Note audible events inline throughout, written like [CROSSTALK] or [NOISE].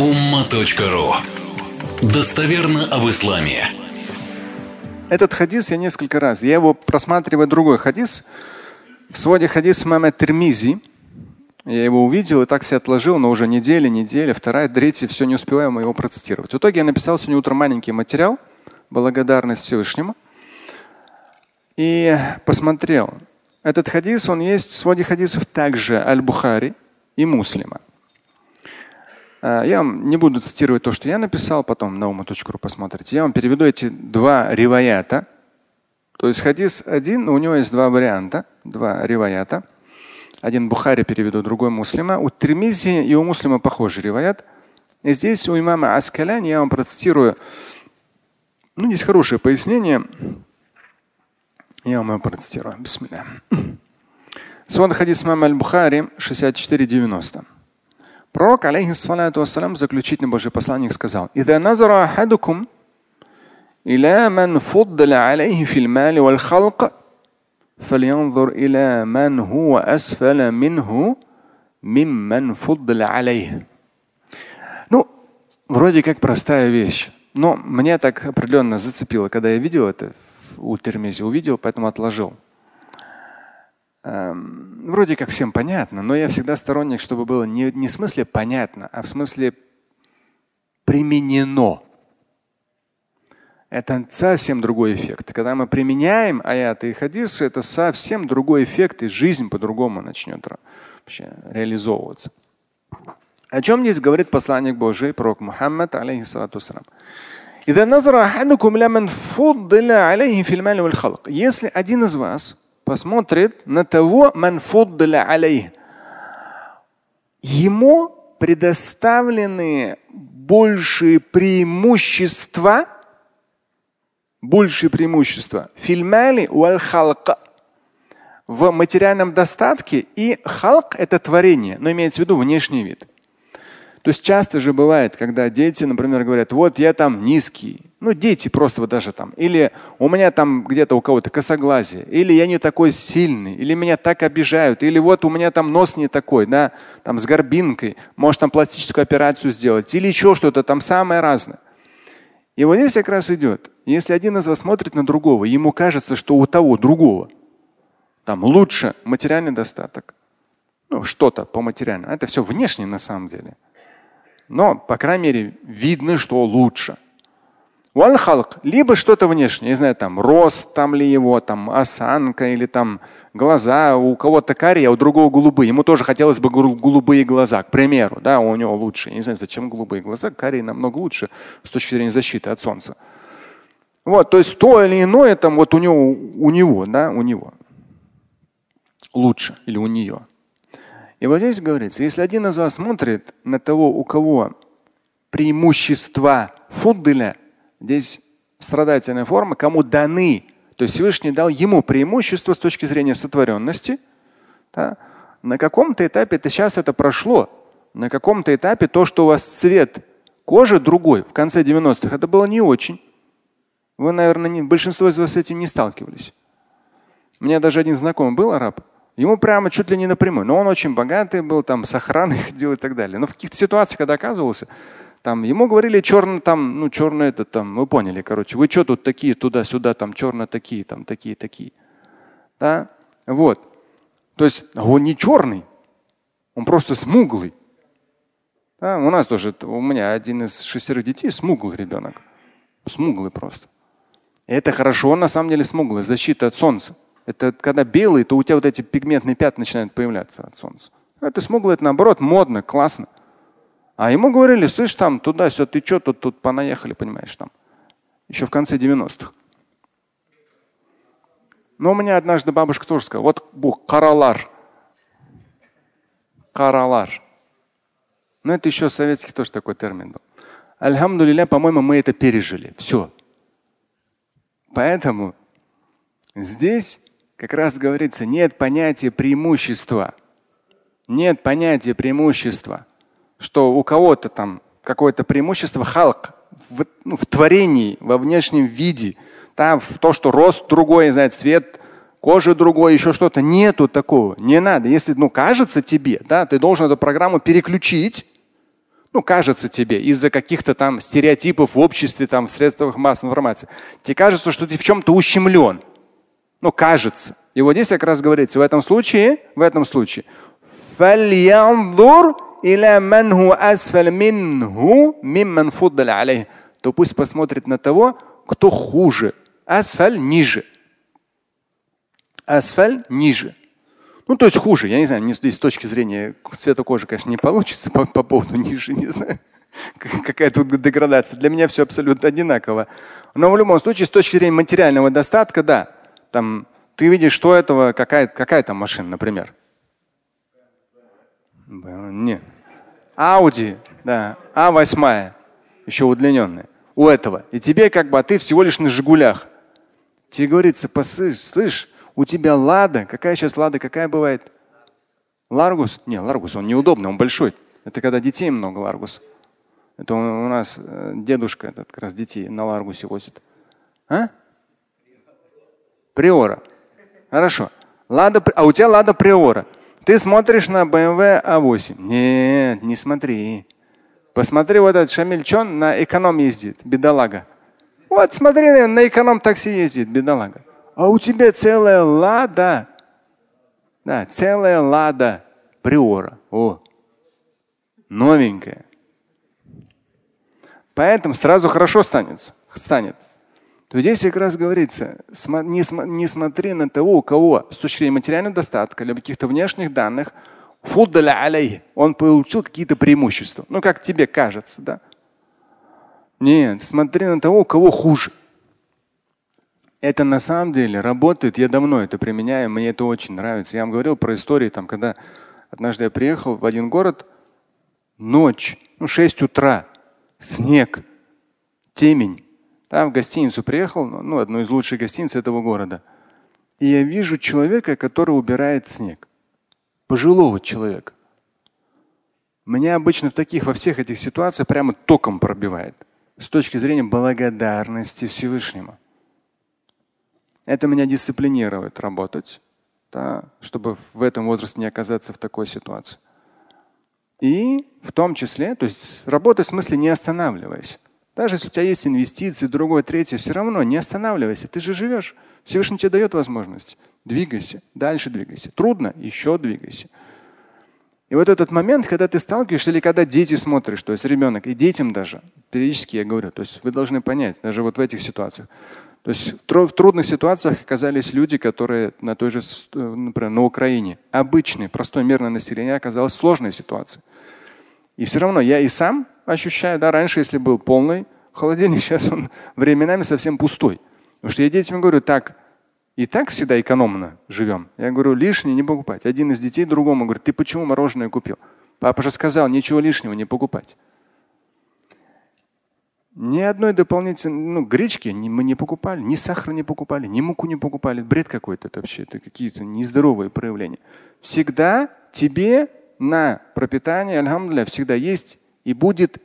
umma.ru Достоверно об исламе. Этот хадис я несколько раз. Я его просматриваю другой хадис. В своде хадис мама Термизи. Я его увидел и так себе отложил, но уже неделя, неделя, вторая, третья, все не успеваем его процитировать. В итоге я написал сегодня утром маленький материал, благодарность Всевышнему. И посмотрел. Этот хадис, он есть в своде хадисов также Аль-Бухари и Муслима. А, я вам не буду цитировать то, что я написал, потом на ума.ру посмотрите. Я вам переведу эти два риваята. То есть хадис один, у него есть два варианта, два риваята. Один Бухари переведу, другой Муслима. У Тримизи и у Муслима похожий риваят. И здесь у имама Аскаляни я вам процитирую. Ну, здесь хорошее пояснение. Я вам его процитирую. Бисмилля. [CLEARS THROAT] Свод хадис имама Аль-Бухари 6490. Пророк, алейхиссалату вассалам, заключительный Божий посланник, сказал, «Ида назара ахадукум إلى من فضل عليه في المال والخلق فلينظر إلى من هو أسفل منه ممن فضل عليه. Ну, вроде как простая вещь, но мне так определенно зацепило, когда я видел это у Термези, увидел, поэтому отложил. Эм, вроде как всем понятно, но я всегда сторонник, чтобы было не, не в смысле понятно, а в смысле применено. Это совсем другой эффект. Когда мы применяем аяты и хадисы, это совсем другой эффект, и жизнь по-другому начнет вообще реализовываться. О чем здесь говорит посланник Божий, пророк Мухаммад, алейхиссалату Если один из вас посмотрит на того, алейх. Ему предоставлены большие преимущества, большие преимущества фильмали в материальном достатке и халк это творение, но имеется в виду внешний вид. То есть часто же бывает, когда дети, например, говорят, вот я там низкий. Ну, дети просто вот даже там. Или у меня там где-то у кого-то косоглазие. Или я не такой сильный. Или меня так обижают. Или вот у меня там нос не такой, да, там с горбинкой. Может там пластическую операцию сделать. Или еще что-то там самое разное. И вот здесь как раз идет. Если один из вас смотрит на другого, ему кажется, что у того другого там лучше материальный достаток. Ну, что-то по материальному. Это все внешне на самом деле. Но, по крайней мере, видно, что лучше. Вальхалк, либо что-то внешнее, не знаю, там рост там ли его, там осанка или там глаза, у кого-то карие, а у другого голубые. Ему тоже хотелось бы голубые глаза, к примеру, да, у него лучше. Я не знаю, зачем голубые глаза, карие намного лучше с точки зрения защиты от солнца. Вот, то есть то или иное там вот у него, у него, да, у него лучше или у нее. И вот здесь говорится, если один из вас смотрит на того, у кого преимущества фуддыля, здесь страдательная форма, кому даны, то есть Всевышний дал ему преимущество с точки зрения сотворенности, да, на каком-то этапе это сейчас это прошло, на каком-то этапе то, что у вас цвет кожи другой в конце 90-х, это было не очень. Вы, наверное, не, большинство из вас с этим не сталкивались. У меня даже один знакомый был араб, Ему прямо чуть ли не напрямую. Но он очень богатый был, там с охраной [LAUGHS] ходил и так далее. Но в каких-то ситуациях, когда оказывался, там ему говорили черный там, ну черный это там, вы поняли, короче, вы что тут такие туда-сюда, там черно такие, там такие, такие. Да? Вот. То есть он не черный, он просто смуглый. Да? У нас тоже, у меня один из шестерых детей смуглый ребенок. Смуглый просто. И это хорошо, на самом деле смуглый, защита от солнца. Это когда белый, то у тебя вот эти пигментные пятна начинают появляться от солнца. Это смуглый, это наоборот модно, классно. А ему говорили, слышь, там туда-сюда, ты что тут, тут понаехали, понимаешь, там. Еще в конце 90-х. Но у меня однажды бабушка тоже сказала, вот Бог, каралар. Каралар. Но это еще советский тоже такой термин был. Альхамдулиля, по-моему, мы это пережили. Все. Поэтому здесь как раз говорится, нет понятия преимущества. Нет понятия преимущества, что у кого-то там какое-то преимущество халк в, ну, в творении, во внешнем виде, там в то, что рост другой, знаю, цвет кожи другой, еще что-то. Нету такого. Не надо. Если ну, кажется тебе, да, ты должен эту программу переключить Ну, кажется тебе, из-за каких-то там стереотипов в обществе, там, в средствах массовой информации. Тебе кажется, что ты в чем-то ущемлен. Ну, кажется. И вот здесь как раз говорится, в этом случае, в этом случае, то пусть посмотрит на того, кто хуже. Асфаль ниже. Асфаль ниже. Ну, то есть хуже. Я не знаю, не, с точки зрения цвета кожи, конечно, не получится по, по поводу ниже, не знаю. [LAUGHS] Какая тут деградация. Для меня все абсолютно одинаково. Но в любом случае, с точки зрения материального достатка, да. Там ты видишь, что этого, какая, какая там машина, например. Нет. Ауди, да, А8, еще удлиненная. У этого. И тебе как бы, а ты всего лишь на Жигулях. Тебе говорится, послышь, слышь, у тебя Лада. Какая сейчас Лада, какая бывает? Ларгус? Не, Ларгус, он неудобный, он большой. Это когда детей много, Ларгус. Это у нас э, дедушка этот как раз детей на Ларгусе возит. А? Приора. Хорошо. Лада, а у тебя Лада Приора. Ты смотришь на BMW A8. Нет, не смотри. Посмотри, вот этот Шамиль Чон на эконом ездит, бедолага. Вот смотри, на эконом такси ездит, бедолага. А у тебя целая лада. Да, целая лада приора. О, новенькая. Поэтому сразу хорошо станет. станет. То здесь как раз говорится, не, смотри на того, у кого с точки зрения материального достатка или каких-то внешних данных, он получил какие-то преимущества. Ну, как тебе кажется, да? Нет, смотри на того, у кого хуже. Это на самом деле работает. Я давно это применяю, мне это очень нравится. Я вам говорил про истории, там, когда однажды я приехал в один город, ночь, ну 6 утра, снег, темень. Там в гостиницу приехал, ну, ну, одну из лучших гостиниц этого города. И я вижу человека, который убирает снег. Пожилого человека. Меня обычно в таких, во всех этих ситуациях прямо током пробивает. С точки зрения благодарности Всевышнему. Это меня дисциплинирует работать, да, чтобы в этом возрасте не оказаться в такой ситуации. И в том числе, то есть работать в смысле не останавливаясь. Даже если у тебя есть инвестиции, другое, третье, все равно не останавливайся. Ты же живешь. Всевышний тебе дает возможность. Двигайся, дальше двигайся. Трудно, еще двигайся. И вот этот момент, когда ты сталкиваешься, или когда дети смотришь, то есть ребенок, и детям даже, периодически я говорю, то есть вы должны понять, даже вот в этих ситуациях, то есть в трудных ситуациях оказались люди, которые на той же, например, на Украине, обычное, простое мирное население оказалось в сложной ситуации. И все равно я и сам ощущаю, да, раньше, если был полный холодильник, [LAUGHS] сейчас он временами совсем пустой. Потому что я детям говорю, так, и так всегда экономно живем. Я говорю, лишнее не покупать. Один из детей другому говорит, ты почему мороженое купил? Папа же сказал, ничего лишнего не покупать. Ни одной дополнительной ну, гречки мы не покупали, ни сахар не покупали, ни муку не покупали. Бред какой-то это вообще, это какие-то нездоровые проявления. Всегда тебе на пропитание, альхамдулillah, всегда есть и будет.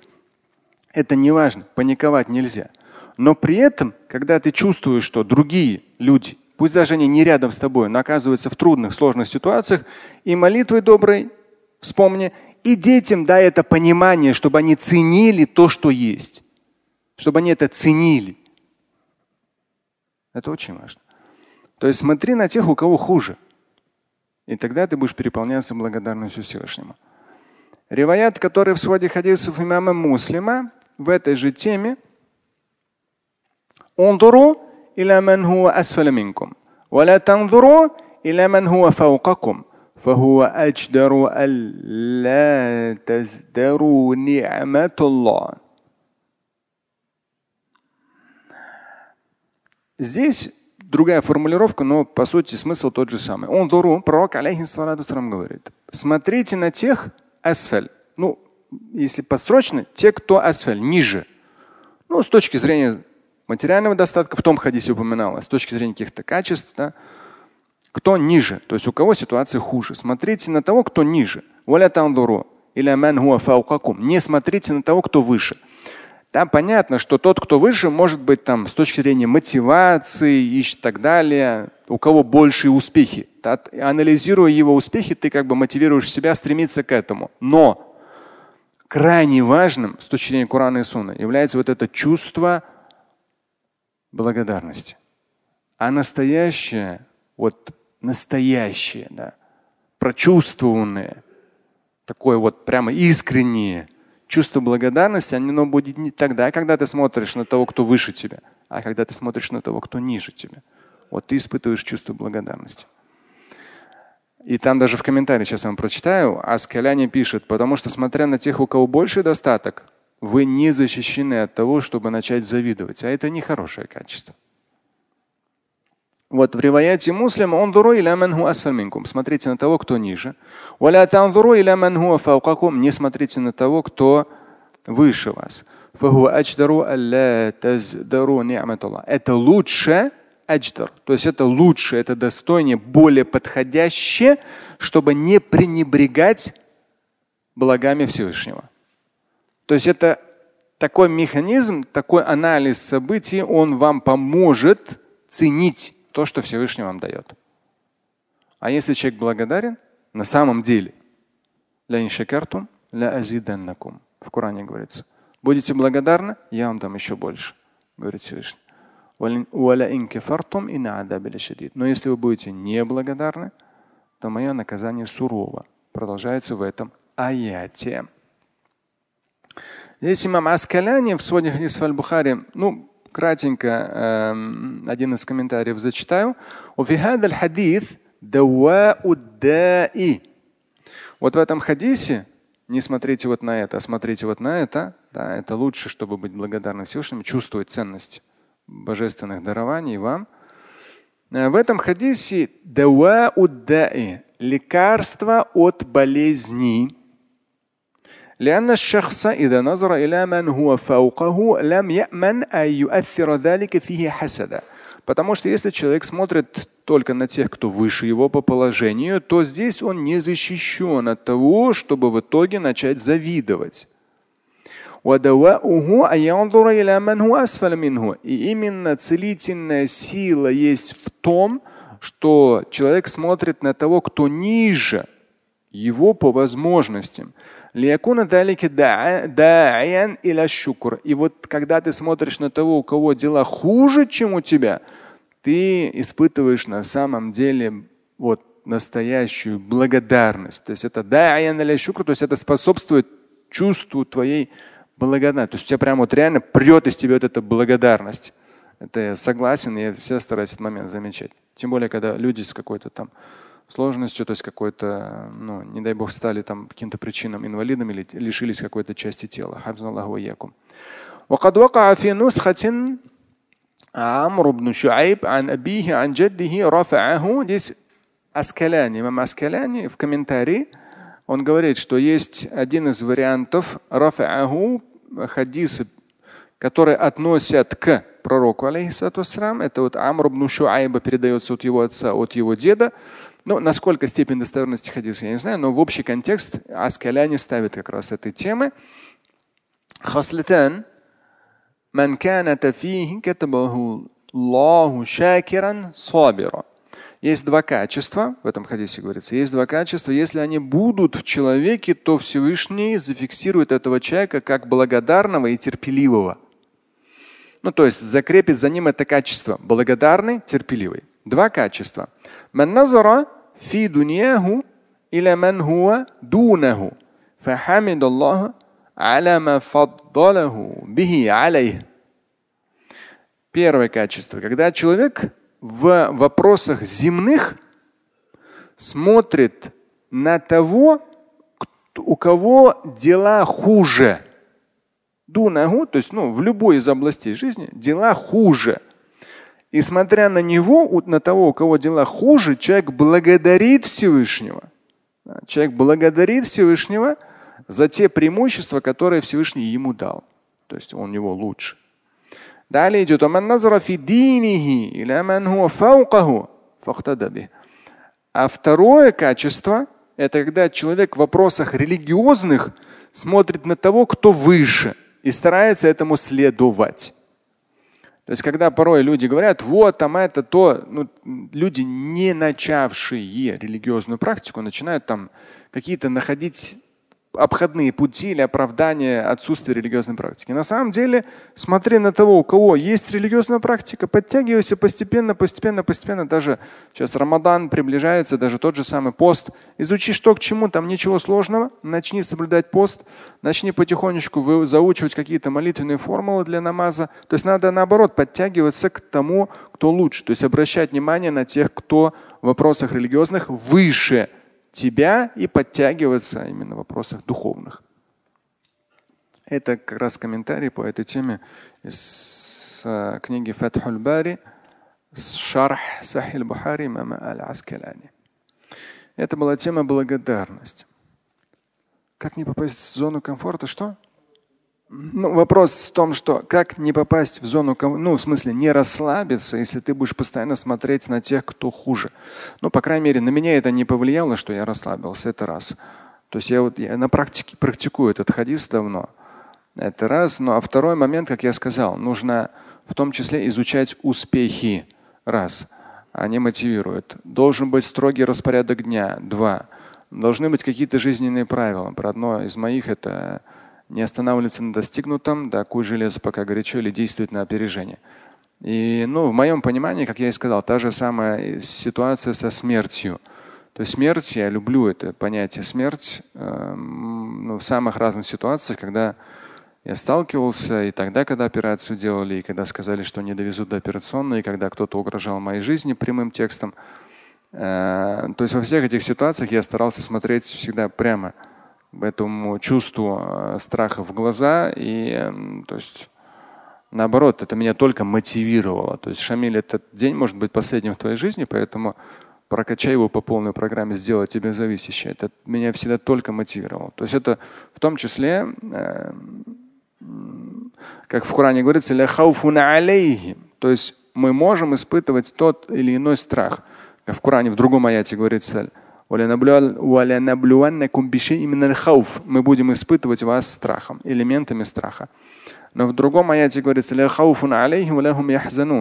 Это не важно, паниковать нельзя. Но при этом, когда ты чувствуешь, что другие люди, пусть даже они не рядом с тобой, но оказываются в трудных, сложных ситуациях, и молитвой доброй вспомни, и детям дай это понимание, чтобы они ценили то, что есть чтобы они это ценили. Это очень важно. То есть смотри на тех, у кого хуже. И тогда ты будешь переполняться благодарностью Всевышнему. Риваят, который в своде хадисов имама Муслима, в этой же теме, انظروا إلى من هو أسفل منكم ولا تنظروا إلى من هو فوقكم فهو أجدر ألا تزدروا نعمة الله Здесь другая формулировка, но по сути смысл тот же самый. Он дуру, пророк алейхиссалату говорит, смотрите на тех асфаль. Ну, если построчно, те, кто асфаль, ниже. Ну, с точки зрения материального достатка, в том хадисе упоминалось, с точки зрения каких-то качеств, да, кто ниже, то есть у кого ситуация хуже. Смотрите на того, кто ниже. Не смотрите на того, кто выше. Там понятно, что тот, кто выше, может быть там с точки зрения мотивации и так далее, у кого большие успехи. Анализируя его успехи, ты как бы мотивируешь себя стремиться к этому. Но крайне важным с точки зрения Корана и Сунна является вот это чувство благодарности. А настоящее, вот настоящее, да, прочувствованное, такое вот прямо искреннее чувство благодарности, оно будет не тогда, когда ты смотришь на того, кто выше тебя, а когда ты смотришь на того, кто ниже тебя. Вот ты испытываешь чувство благодарности. И там даже в комментарии, сейчас я вам прочитаю, Аскаляне пишет, потому что смотря на тех, у кого больше достаток, вы не защищены от того, чтобы начать завидовать. А это нехорошее качество. Вот в риваяте муслима он Смотрите на того, кто ниже. Не смотрите на того, кто выше вас. Это лучше, адждар. То есть это лучше, это достойнее, более подходящее, чтобы не пренебрегать благами Всевышнего. То есть это такой механизм, такой анализ событий, он вам поможет ценить то, что Всевышний вам дает. А если человек благодарен, на самом деле, в Коране говорится, будете благодарны, я вам дам еще больше, говорит Всевышний. Но если вы будете неблагодарны, то мое наказание сурово. Продолжается в этом аяте. Здесь имам Аскаляни в своде хадис аль-Бухари, ну, кратенько э, один из комментариев зачитаю. Вот в этом хадисе, не смотрите вот на это, а смотрите вот на это, да, это лучше, чтобы быть благодарным Всевышнему, чувствовать ценность божественных дарований вам. Э, в этом хадисе лекарство от болезни. لأن الشخص إذا نظر إلى من هو فوقه لم يأمن أن يؤثر ذلك فيه حسدا. Потому что если человек смотрит только на тех, кто выше его по положению, то здесь он не защищен от того, чтобы в итоге начать завидовать. И именно целительная сила есть в том, что человек смотрит на того, кто ниже его по возможностям. И вот когда ты смотришь на того, у кого дела хуже, чем у тебя, ты испытываешь на самом деле вот настоящую благодарность. То есть это то есть это способствует чувству твоей благодарность. То есть у тебя прямо вот реально прет из тебя вот эта благодарность. Это я согласен, я всегда стараюсь этот момент замечать. Тем более, когда люди с какой-то там сложностью, то есть какой-то, ну, не дай бог, стали там каким-то причинам инвалидами или лишились какой-то части тела. وقد وقع في نسخة عمرو بن شعيب عن أبيه عن جده رفعه Здесь Аскаляни, имам Аскаляни в комментарии он говорит, что есть один из вариантов рафааху хадисы, которые относят к пророку, алейхиссату Это вот Амр ибн Шуайба передается от его отца, от его деда. Ну, насколько степень достоверности хадиса, я не знаю, но в общий контекст Аскаляне ставит как раз этой темы. خصلتان من كانت فيه كتبه الله شاكرا صابرا есть два качества, в этом хадисе говорится, есть два качества. Если они будут в человеке, то Всевышний зафиксирует этого человека как благодарного и терпеливого. Ну, то есть закрепит за ним это качество. Благодарный, терпеливый. Два качества. في دنياه إلى من هو دونه فحمد الله على ما فضله به عليه. Первое качество. Когда человек в вопросах земных смотрит на того, у кого дела хуже. Дунагу, то есть ну, в любой из областей жизни дела хуже. И смотря на него, на того, у кого дела хуже, человек благодарит Всевышнего. Человек благодарит Всевышнего за те преимущества, которые Всевышний ему дал. То есть он у него лучше. Далее идет А второе качество – это когда человек в вопросах религиозных смотрит на того, кто выше, и старается этому следовать. То есть, когда порой люди говорят, вот там это то, ну, люди, не начавшие религиозную практику, начинают там какие-то находить обходные пути или оправдания отсутствия религиозной практики. На самом деле, смотри на того, у кого есть религиозная практика, подтягивайся постепенно, постепенно, постепенно. Даже сейчас Рамадан приближается, даже тот же самый пост. Изучи, что к чему, там ничего сложного. Начни соблюдать пост, начни потихонечку заучивать какие-то молитвенные формулы для намаза. То есть надо наоборот подтягиваться к тому, кто лучше. То есть обращать внимание на тех, кто в вопросах религиозных выше тебя и подтягиваться именно в вопросах духовных. Это как раз комментарий по этой теме из э, книги Фатхуль Бари, Шарх Сахиль Бухари Мама Аль-Аскаляни. Это была тема благодарность. Как не попасть в зону комфорта? Что? Ну, вопрос в том, что как не попасть в зону, ну, в смысле, не расслабиться, если ты будешь постоянно смотреть на тех, кто хуже. Ну, по крайней мере, на меня это не повлияло, что я расслабился. Это раз. То есть я вот я на практике практикую этот хадис давно. Это раз. Ну, а второй момент, как я сказал, нужно в том числе изучать успехи. Раз. Они мотивируют. Должен быть строгий распорядок дня. Два. Должны быть какие-то жизненные правила. Про одно из моих это не останавливаться на достигнутом, да, куй железо пока горячо или действовать на опережение. И ну, в моем понимании, как я и сказал, та же самая ситуация со смертью. То есть смерть, я люблю это понятие смерть э, ну, в самых разных ситуациях, когда я сталкивался и тогда, когда операцию делали, и когда сказали, что не довезут до операционной, и когда кто-то угрожал моей жизни прямым текстом. Э, то есть во всех этих ситуациях я старался смотреть всегда прямо этому чувству э, страха в глаза. И то есть наоборот, это меня только мотивировало. То есть, Шамиль, этот день может быть последним в твоей жизни, поэтому прокачай его по полной программе, сделай тебя зависящее. Это меня всегда только мотивировало. То есть это в том числе, э, как в Коране говорится, то есть мы можем испытывать тот или иной страх. Как в Коране в другом аяте говорится, мы будем испытывать вас страхом, элементами страха. Но в другом аяте говорится,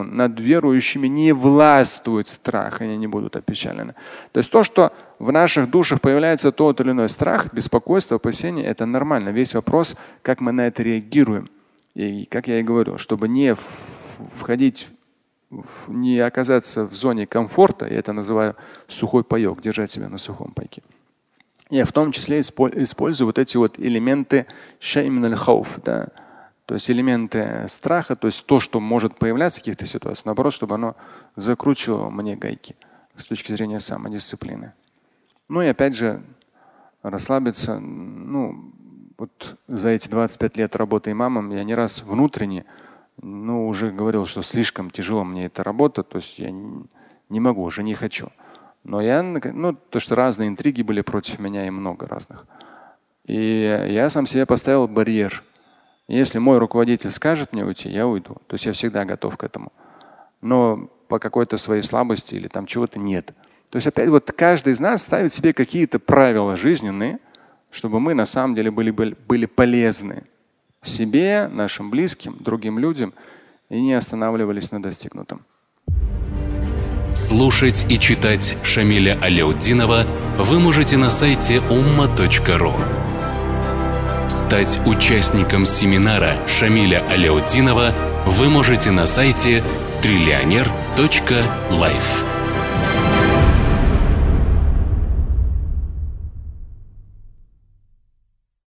над верующими не властвует страх, и они не будут опечалены. То есть то, что в наших душах появляется тот или иной страх, беспокойство, опасение, это нормально. Весь вопрос, как мы на это реагируем. И как я и говорю, чтобы не входить не оказаться в зоне комфорта, я это называю сухой паек, держать себя на сухом пайке. Я в том числе использую вот эти вот элементы хауф, да, то есть элементы страха, то есть то, что может появляться в каких-то ситуациях, наоборот, чтобы оно закручивало мне гайки с точки зрения самодисциплины. Ну и опять же, расслабиться. Ну, вот за эти 25 лет работы имамом я не раз внутренне ну, уже говорил, что слишком тяжело мне эта работа, то есть я не, могу, уже не хочу. Но я, ну, то, что разные интриги были против меня и много разных. И я сам себе поставил барьер. Если мой руководитель скажет мне уйти, я уйду. То есть я всегда готов к этому. Но по какой-то своей слабости или там чего-то нет. То есть опять вот каждый из нас ставит себе какие-то правила жизненные, чтобы мы на самом деле были, были полезны себе, нашим близким, другим людям и не останавливались на достигнутом. Слушать и читать Шамиля Аляутдинова вы можете на сайте umma.ru. Стать участником семинара Шамиля Аляутдинова вы можете на сайте триллионер.life.